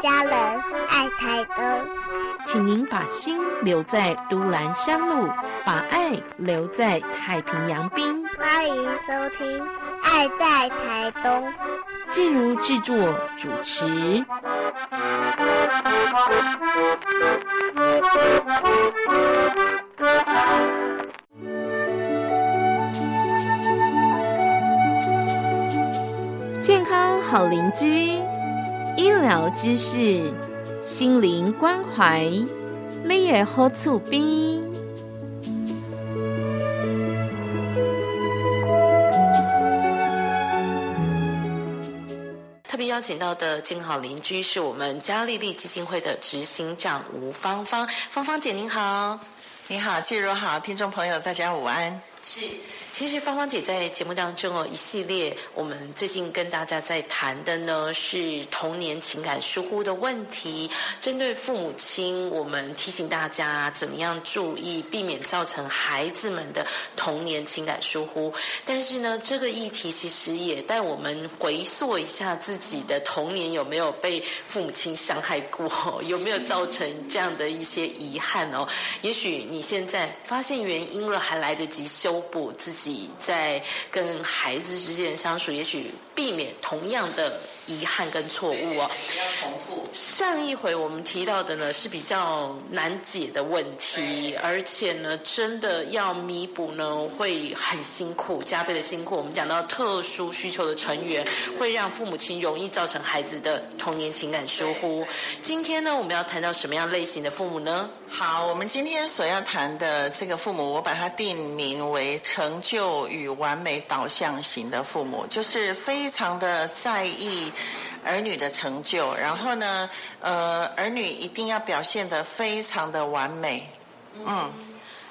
家人，爱台东。请您把心留在都兰山路，把爱留在太平洋滨。欢迎收听《爱在台东》。静茹制作主持。健康好邻居，医疗知识，心灵关怀，你也好厝边。特别邀请到的静好邻居是我们嘉丽丽基金会的执行长吴芳芳，芳芳姐您好，你好，季如好，听众朋友大家午安。是。其实芳芳姐在节目当中哦，一系列我们最近跟大家在谈的呢是童年情感疏忽的问题。针对父母亲，我们提醒大家怎么样注意，避免造成孩子们的童年情感疏忽。但是呢，这个议题其实也带我们回溯一下自己的童年有没有被父母亲伤害过，有没有造成这样的一些遗憾哦？也许你现在发现原因了，还来得及修补自己。自己在跟孩子之间的相处，也许避免同样的遗憾跟错误哦。不要重复。上一回我们提到的呢是比较难解的问题，而且呢真的要弥补呢会很辛苦，加倍的辛苦。我们讲到特殊需求的成员，会让父母亲容易造成孩子的童年情感疏忽。今天呢，我们要谈到什么样类型的父母呢？好，我们今天所要谈的这个父母，我把它定名为成就与完美导向型的父母，就是非常的在意儿女的成就，然后呢，呃，儿女一定要表现的非常的完美。嗯，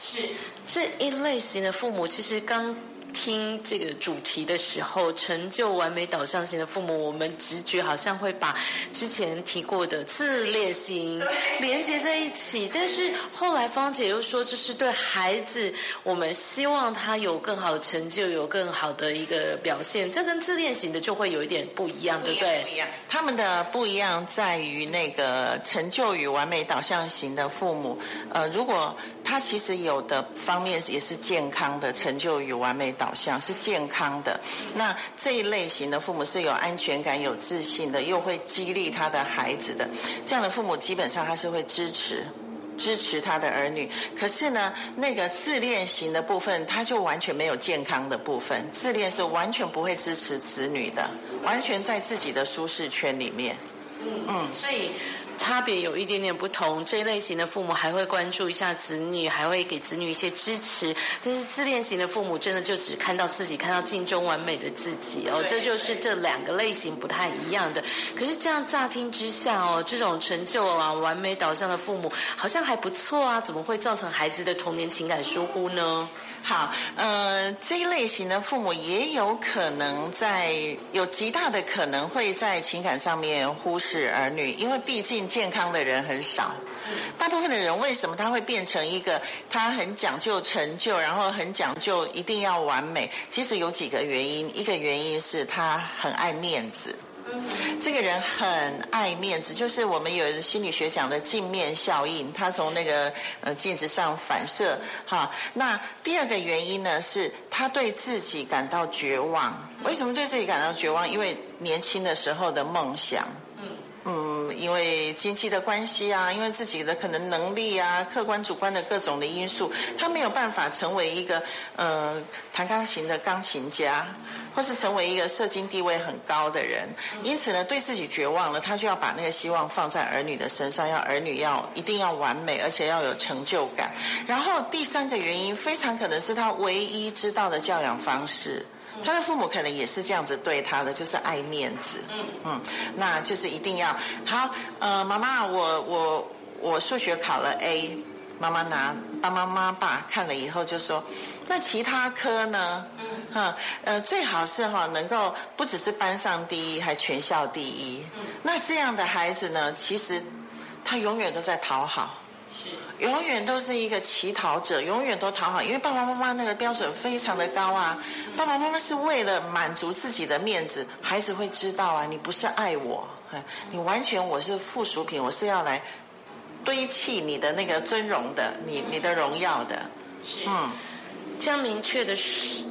是这一类型的父母，其实刚。听这个主题的时候，成就完美导向型的父母，我们直觉好像会把之前提过的自恋型连接在一起。但是后来芳姐又说，这是对孩子，我们希望他有更好的成就，有更好的一个表现。这跟自恋型的就会有一点不一样，对不对？不一样。他们的不一样在于那个成就与完美导向型的父母，呃，如果他其实有的方面也是健康的成就与完美。导向是健康的，那这一类型的父母是有安全感、有自信的，又会激励他的孩子的。这样的父母基本上他是会支持、支持他的儿女。可是呢，那个自恋型的部分，他就完全没有健康的部分。自恋是完全不会支持子女的，完全在自己的舒适圈里面。嗯，所以。差别有一点点不同，这一类型的父母还会关注一下子女，还会给子女一些支持。但是自恋型的父母真的就只看到自己，看到镜中完美的自己哦，这就是这两个类型不太一样的。可是这样乍听之下哦，这种成就啊、完美导向的父母好像还不错啊，怎么会造成孩子的童年情感疏忽呢？好，呃，这一类型的父母也有可能在有极大的可能会在情感上面忽视儿女，因为毕竟健康的人很少。大部分的人为什么他会变成一个他很讲究成就，然后很讲究一定要完美？其实有几个原因，一个原因是他很爱面子。这个人很爱面子，就是我们有心理学讲的镜面效应，他从那个呃镜子上反射哈。那第二个原因呢，是他对自己感到绝望。为什么对自己感到绝望？因为年轻的时候的梦想，嗯嗯，因为经济的关系啊，因为自己的可能能力啊，客观主观的各种的因素，他没有办法成为一个呃弹钢琴的钢琴家。或是成为一个社经地位很高的人，因此呢，对自己绝望了，他就要把那个希望放在儿女的身上，要儿女要一定要完美，而且要有成就感。然后第三个原因，非常可能是他唯一知道的教养方式，他的父母可能也是这样子对他的，就是爱面子。嗯嗯，那就是一定要好。呃，妈妈，我我我数学考了 A，妈妈拿爸妈妈爸看了以后就说，那其他科呢？哈，呃，最好是哈能够不只是班上第一，还全校第一。那这样的孩子呢，其实他永远都在讨好，是，永远都是一个乞讨者，永远都讨好，因为爸爸妈妈那个标准非常的高啊。爸爸妈妈是为了满足自己的面子，孩子会知道啊，你不是爱我。你完全我是附属品，我是要来堆砌你的那个尊荣的，你你的荣耀的，嗯。这样明确的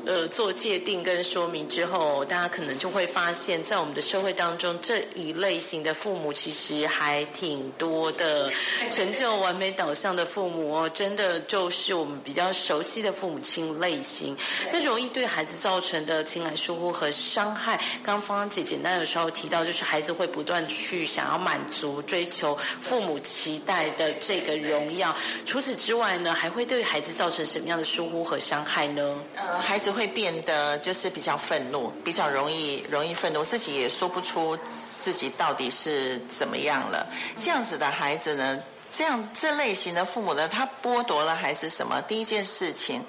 呃做界定跟说明之后，大家可能就会发现，在我们的社会当中，这一类型的父母其实还挺多的。成就完美导向的父母哦，真的就是我们比较熟悉的父母亲类型。那容易对孩子造成的情感疏忽和伤害，刚刚芳芳姐简单的时候提到，就是孩子会不断去想要满足、追求父母期待的这个荣耀。除此之外呢，还会对孩子造成什么样的疏忽和伤？伤害呢？呃，孩子会变得就是比较愤怒，比较容易容易愤怒，自己也说不出自己到底是怎么样了。这样子的孩子呢，这样这类型的父母呢，他剥夺了孩子什么？第一件事情，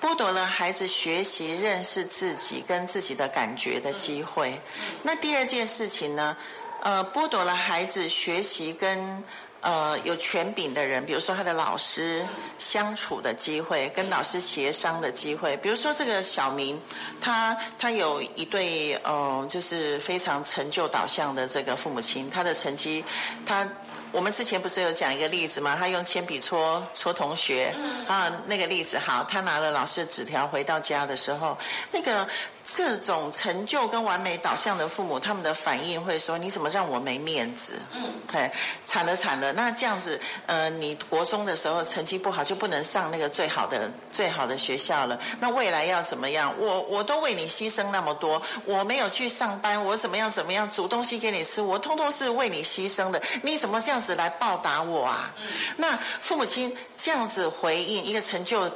剥夺了孩子学习认识自己跟自己的感觉的机会。那第二件事情呢？呃，剥夺了孩子学习跟。呃，有权柄的人，比如说他的老师相处的机会，跟老师协商的机会。比如说这个小明，他他有一对呃，就是非常成就导向的这个父母亲，他的成绩，他我们之前不是有讲一个例子吗？他用铅笔戳戳同学啊，那个例子好，他拿了老师的纸条回到家的时候，那个。这种成就跟完美导向的父母，他们的反应会说：“你怎么让我没面子？”嗯，对，惨了惨了。那这样子，呃，你国中的时候成绩不好，就不能上那个最好的最好的学校了。那未来要怎么样？我我都为你牺牲那么多，我没有去上班，我怎么样怎么样煮东西给你吃，我通通是为你牺牲的。你怎么这样子来报答我啊？那父母亲这样子回应一个成就。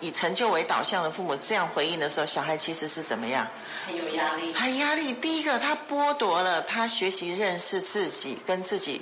以成就为导向的父母这样回应的时候，小孩其实是怎么样？很有压力。很压力。第一个，他剥夺了他学习认识自己跟自己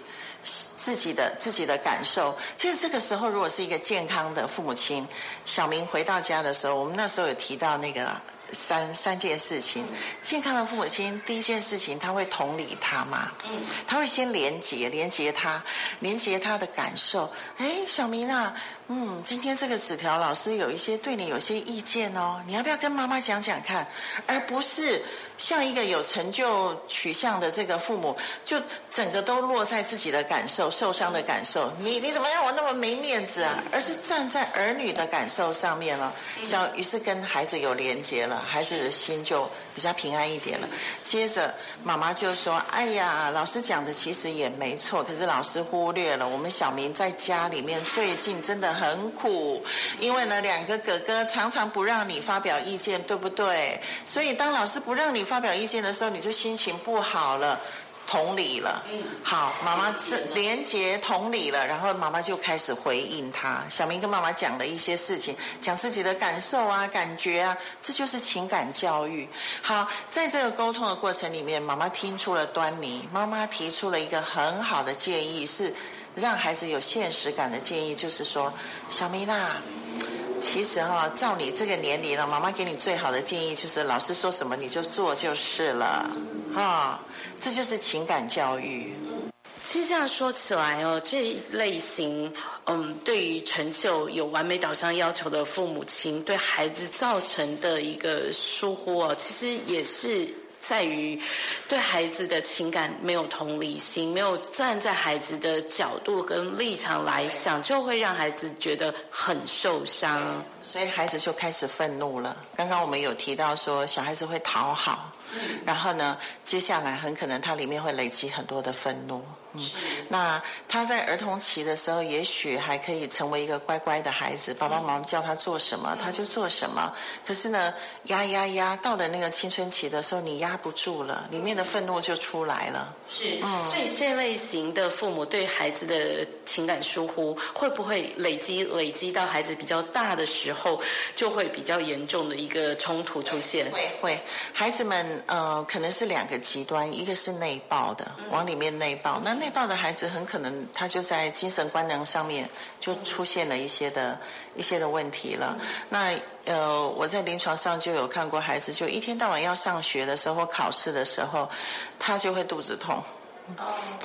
自己的自己的感受。其实这个时候，如果是一个健康的父母亲，小明回到家的时候，我们那时候有提到那个。三三件事情，健康的父母亲，第一件事情他会同理他嘛，嗯，他会先连接连接他，连接他的感受。哎，小明啊，嗯，今天这个纸条老师有一些对你有些意见哦，你要不要跟妈妈讲讲看？而不是。像一个有成就取向的这个父母，就整个都落在自己的感受、受伤的感受。你你怎么让我那么没面子啊？而是站在儿女的感受上面了，小于是跟孩子有连结了，孩子的心就比较平安一点了。接着妈妈就说：“哎呀，老师讲的其实也没错，可是老师忽略了我们小明在家里面最近真的很苦，因为呢两个哥哥常常不让你发表意见，对不对？所以当老师不让你。”发表意见的时候，你就心情不好了，同理了。嗯，好，妈妈是连接同理了，然后妈妈就开始回应他。小明跟妈妈讲了一些事情，讲自己的感受啊、感觉啊，这就是情感教育。好，在这个沟通的过程里面，妈妈听出了端倪，妈妈提出了一个很好的建议，是让孩子有现实感的建议，就是说，小明啊。其实哈，照你这个年龄了，妈妈给你最好的建议就是，老师说什么你就做就是了，哈，这就是情感教育。其实这样说起来哦，这一类型，嗯，对于成就有完美导向要求的父母亲，对孩子造成的一个疏忽哦，其实也是。在于对孩子的情感没有同理心，没有站在孩子的角度跟立场来想，就会让孩子觉得很受伤，所以孩子就开始愤怒了。刚刚我们有提到说，小孩子会讨好，然后呢，接下来很可能他里面会累积很多的愤怒。嗯，那他在儿童期的时候，也许还可以成为一个乖乖的孩子，爸爸妈妈叫他做什么，他就做什么。可是呢，压压压，到了那个青春期的时候，你压不住了，里面的愤怒就出来了。是，所以这类型的父母对孩子的情感疏忽，会不会累积累积到孩子比较大的时候，就会比较严重的一个冲突出现？会会，孩子们呃，可能是两个极端，一个是内爆的，往里面内爆，那。内爆的孩子很可能他就在精神官能上面就出现了一些的一些的问题了。那呃，我在临床上就有看过孩子，就一天到晚要上学的时候考试的时候，他就会肚子痛。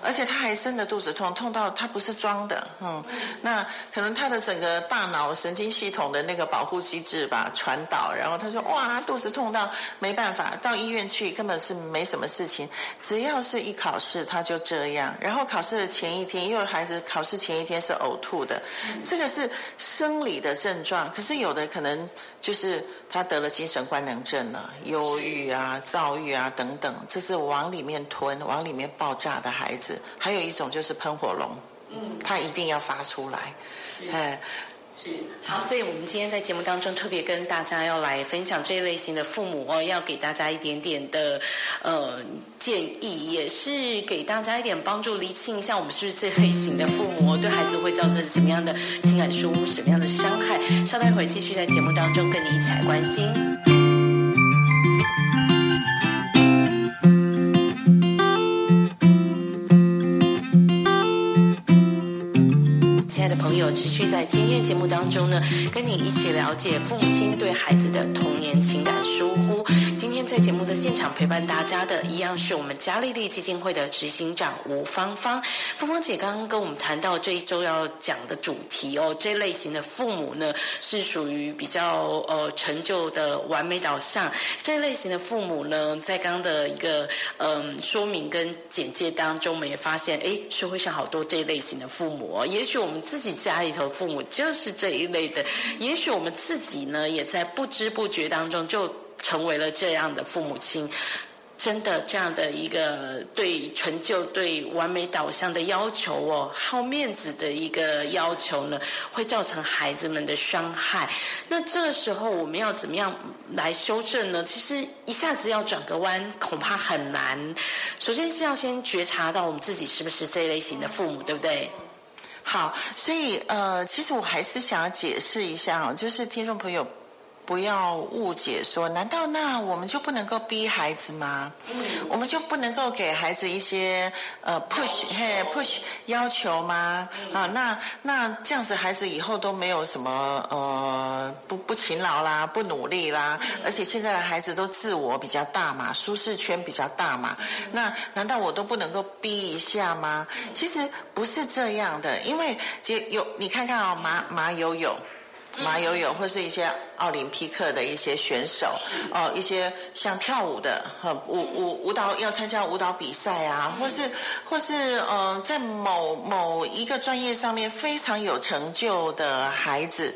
而且他还真的肚子痛，痛到他不是装的，嗯，那可能他的整个大脑神经系统的那个保护机制吧传导，然后他说哇肚子痛到没办法到医院去，根本是没什么事情，只要是一考试他就这样，然后考试的前一天，因为孩子考试前一天是呕吐的，这个是生理的症状，可是有的可能。就是他得了精神官能症了，忧郁啊、躁郁啊等等，这是往里面吞、往里面爆炸的孩子。还有一种就是喷火龙，嗯，他一定要发出来，哎。好，所以我们今天在节目当中特别跟大家要来分享这一类型的父母哦，要给大家一点点的呃建议，也是给大家一点帮助，厘清一下我们是不是这类型的父母，对孩子会造成什么样的情感疏忽、什么样的伤害。稍待会继续在节目当中跟你一起来关心。持续在今天节目当中呢，跟你一起了解父母亲对孩子的童年情感疏忽。今天在节目的现场陪伴大家的，一样是我们嘉利利基金会的执行长吴芳芳。芳芳姐刚刚跟我们谈到这一周要讲的主题哦，这类型的父母呢是属于比较呃成就的完美导向。这类型的父母呢，在刚刚的一个嗯说明跟简介当中，我们也发现，哎，社会上好多这一类型的父母哦。也许我们自己家里头父母就是这一类的，也许我们自己呢，也在不知不觉当中就。成为了这样的父母亲，真的这样的一个对成就、对完美导向的要求哦，好面子的一个要求呢，会造成孩子们的伤害。那这个时候我们要怎么样来修正呢？其实一下子要转个弯，恐怕很难。首先是要先觉察到我们自己是不是这一类型的父母，对不对？好，所以呃，其实我还是想要解释一下哦，就是听众朋友。不要误解，说难道那我们就不能够逼孩子吗？我们就不能够给孩子一些呃 push 嘿 push 要求吗？啊，那那这样子孩子以后都没有什么呃不不勤劳啦，不努力啦，而且现在的孩子都自我比较大嘛，舒适圈比较大嘛，那难道我都不能够逼一下吗？其实不是这样的，因为有你看看啊，马马友友。马友友或是一些奥林匹克的一些选手，哦，一些像跳舞的，舞舞舞蹈要参加舞蹈比赛啊，或是或是呃，在某某一个专业上面非常有成就的孩子，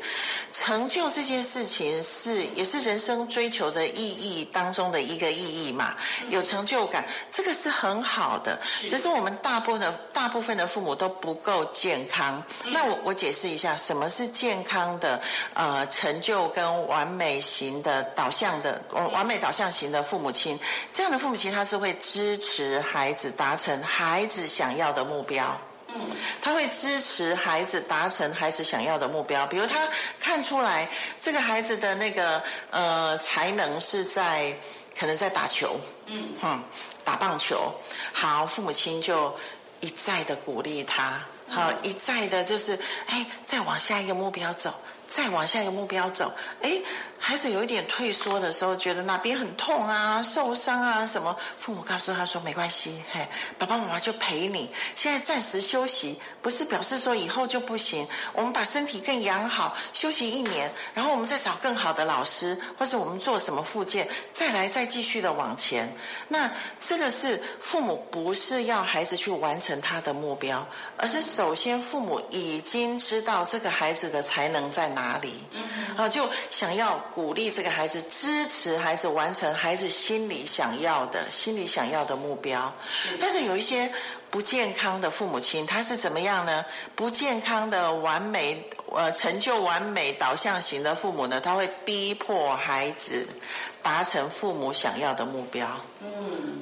成就这件事情是也是人生追求的意义当中的一个意义嘛，有成就感，这个是很好的。只是我们大部分的大部分的父母都不够健康。那我我解释一下，什么是健康的？呃，成就跟完美型的导向的，完美导向型的父母亲，这样的父母亲他是会支持孩子达成孩子想要的目标。嗯，他会支持孩子达成孩子想要的目标。比如他看出来这个孩子的那个呃才能是在可能在打球，嗯，哼，打棒球。好，父母亲就一再的鼓励他，好，一再的就是哎，再往下一个目标走。再往下一个目标走，哎。孩子有一点退缩的时候，觉得哪边很痛啊、受伤啊什么，父母告诉他说没关系，嘿，爸爸妈妈就陪你，现在暂时休息，不是表示说以后就不行。我们把身体更养好，休息一年，然后我们再找更好的老师，或者我们做什么复健，再来再继续的往前。那这个是父母不是要孩子去完成他的目标，而是首先父母已经知道这个孩子的才能在哪里，啊，就想要。鼓励这个孩子，支持孩子完成孩子心里想要的、心里想要的目标。但是有一些不健康的父母亲，他是怎么样呢？不健康的完美呃成就完美导向型的父母呢？他会逼迫孩子达成父母想要的目标。嗯。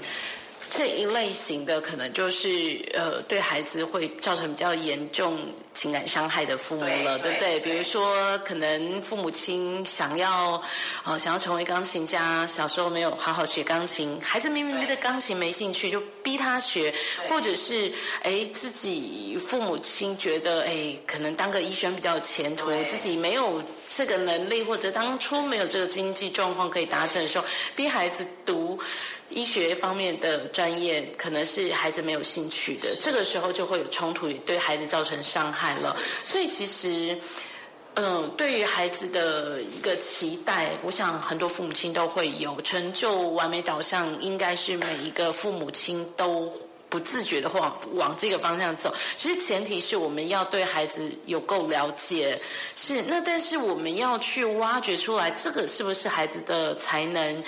这一类型的可能就是呃，对孩子会造成比较严重情感伤害的父母了，对不对？比如说，可能父母亲想要呃想要成为钢琴家，小时候没有好好学钢琴，孩子明明对钢琴没兴趣，就逼他学，或者是哎自己父母亲觉得哎可能当个医生比较有前途，自己没有这个能力，或者当初没有这个经济状况可以达成的时候，逼孩子读。医学方面的专业可能是孩子没有兴趣的，这个时候就会有冲突，也对孩子造成伤害了。所以其实，嗯，对于孩子的一个期待，我想很多父母亲都会有成就完美导向，应该是每一个父母亲都不自觉的往往这个方向走。其实前提是我们要对孩子有够了解，是那但是我们要去挖掘出来，这个是不是孩子的才能？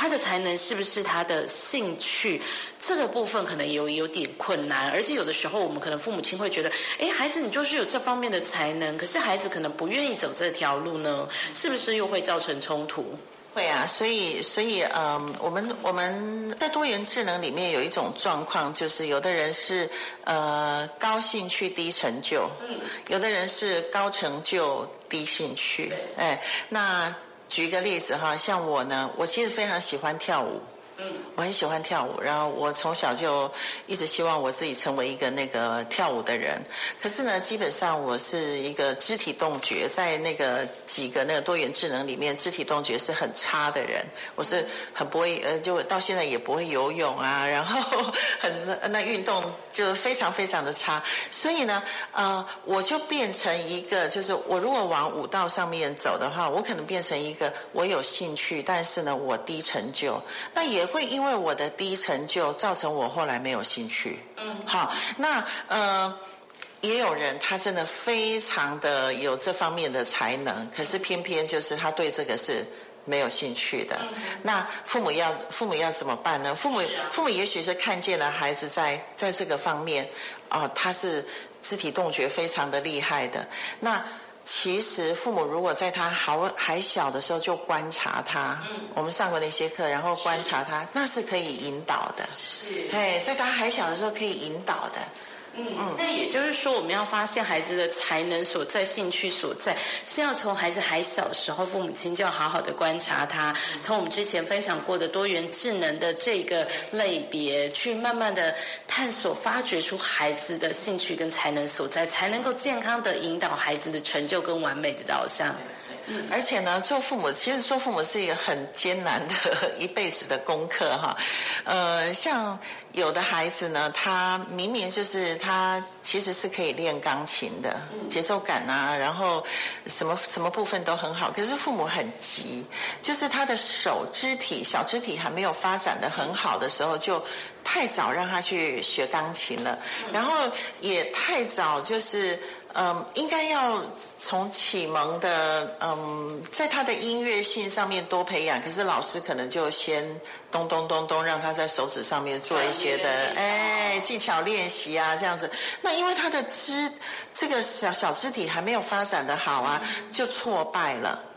他的才能是不是他的兴趣？这个部分可能有有点困难，而且有的时候我们可能父母亲会觉得，哎，孩子你就是有这方面的才能，可是孩子可能不愿意走这条路呢，是不是又会造成冲突？会啊，所以所以嗯，我们我们在多元智能里面有一种状况，就是有的人是呃高兴趣低成就，嗯，有的人是高成就低兴趣，哎，那。举一个例子哈，像我呢，我其实非常喜欢跳舞。我很喜欢跳舞，然后我从小就一直希望我自己成为一个那个跳舞的人。可是呢，基本上我是一个肢体动觉，在那个几个那个多元智能里面，肢体动觉是很差的人。我是很不会，呃，就到现在也不会游泳啊，然后很那运动就非常非常的差。所以呢，呃，我就变成一个，就是我如果往舞道上面走的话，我可能变成一个我有兴趣，但是呢，我低成就，那也。会因为我的低成就造成我后来没有兴趣。嗯，好，那呃，也有人他真的非常的有这方面的才能，可是偏偏就是他对这个是没有兴趣的。那父母要父母要怎么办呢？父母父母也许是看见了孩子在在这个方面啊，他是肢体动觉非常的厉害的。那其实父母如果在他好还小的时候就观察他，嗯，我们上过那些课，然后观察他，那是可以引导的，是，哎，在他还小的时候可以引导的。嗯，那也就是说，我们要发现孩子的才能所在、兴趣所在，是要从孩子还小的时候，父母亲就要好好的观察他，从我们之前分享过的多元智能的这个类别，去慢慢的探索、发掘出孩子的兴趣跟才能所在，才能够健康的引导孩子的成就跟完美的导向。而且呢，做父母其实做父母是一个很艰难的 一辈子的功课哈。呃，像有的孩子呢，他明明就是他其实是可以练钢琴的，节奏感啊，然后什么什么部分都很好，可是父母很急，就是他的手肢体小肢体还没有发展的很好的时候，就太早让他去学钢琴了，然后也太早就是。嗯，应该要从启蒙的，嗯，在他的音乐性上面多培养。可是老师可能就先咚咚咚咚，让他在手指上面做一些的，哎，技巧练习啊，这样子。那因为他的肢这个小小肢体还没有发展的好啊，就挫败了。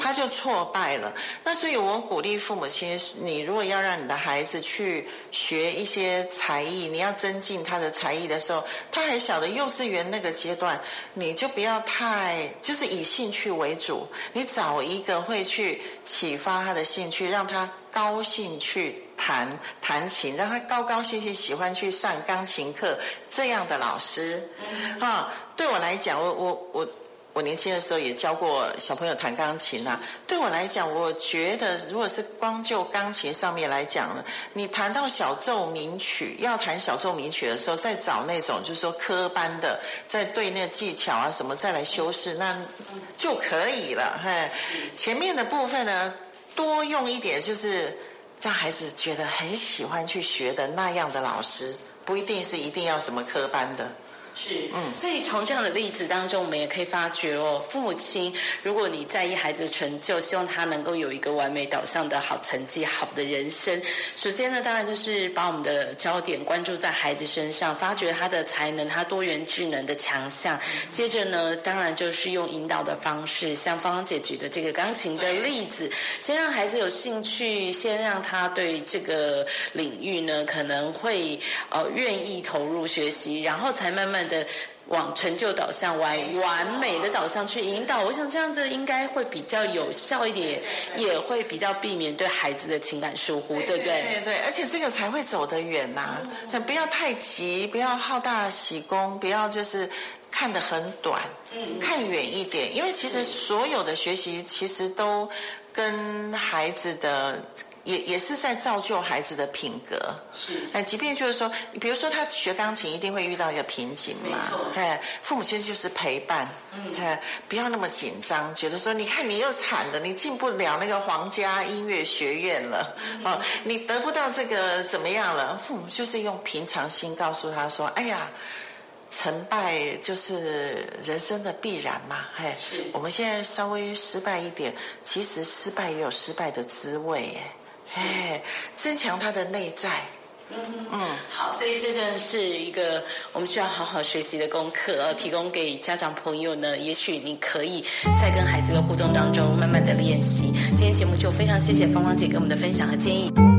他就挫败了。那所以，我鼓励父母亲，你如果要让你的孩子去学一些才艺，你要增进他的才艺的时候，他还小的幼稚园那个阶段，你就不要太就是以兴趣为主，你找一个会去启发他的兴趣，让他高兴去弹弹琴，让他高高兴兴喜欢去上钢琴课这样的老师。啊，对我来讲，我我我。我年轻的时候也教过小朋友弹钢琴呐。对我来讲，我觉得如果是光就钢琴上面来讲呢，你弹到小奏鸣曲，要弹小奏鸣曲的时候，再找那种就是说科班的，再对那技巧啊什么再来修饰，那就可以了。嘿，前面的部分呢，多用一点，就是让孩子觉得很喜欢去学的那样的老师，不一定是一定要什么科班的。是，嗯，所以从这样的例子当中，我们也可以发觉哦，父母亲，如果你在意孩子的成就，希望他能够有一个完美导向的好成绩、好的人生，首先呢，当然就是把我们的焦点关注在孩子身上，发掘他的才能、他多元智能的强项。接着呢，当然就是用引导的方式，像芳芳姐举的这个钢琴的例子，先让孩子有兴趣，先让他对这个领域呢可能会呃愿意投入学习，然后才慢慢。的往成就导向、完完美的导向去引导，我想这样子应该会比较有效一点，也会比较避免对孩子的情感疏忽，对不对？对对，而且这个才会走得远呐。不要太急，不要好大喜功，不要就是看得很短，看远一点。因为其实所有的学习其实都跟孩子的。也也是在造就孩子的品格。是，哎，即便就是说，比如说他学钢琴一定会遇到一个瓶颈嘛，没错。哎，父母亲就是陪伴，嗯，哎，不要那么紧张，觉得说，你看你又惨了，你进不了那个皇家音乐学院了，哦，你得不到这个怎么样了？父母就是用平常心告诉他说，哎呀。成败就是人生的必然嘛，嘿是，我们现在稍微失败一点，其实失败也有失败的滋味，哎，哎，增强他的内在。嗯，好，所以这真的是一个我们需要好好学习的功课，呃，提供给家长朋友呢。也许你可以在跟孩子的互动当中，慢慢的练习。今天节目就非常谢谢芳芳姐给我们的分享和建议。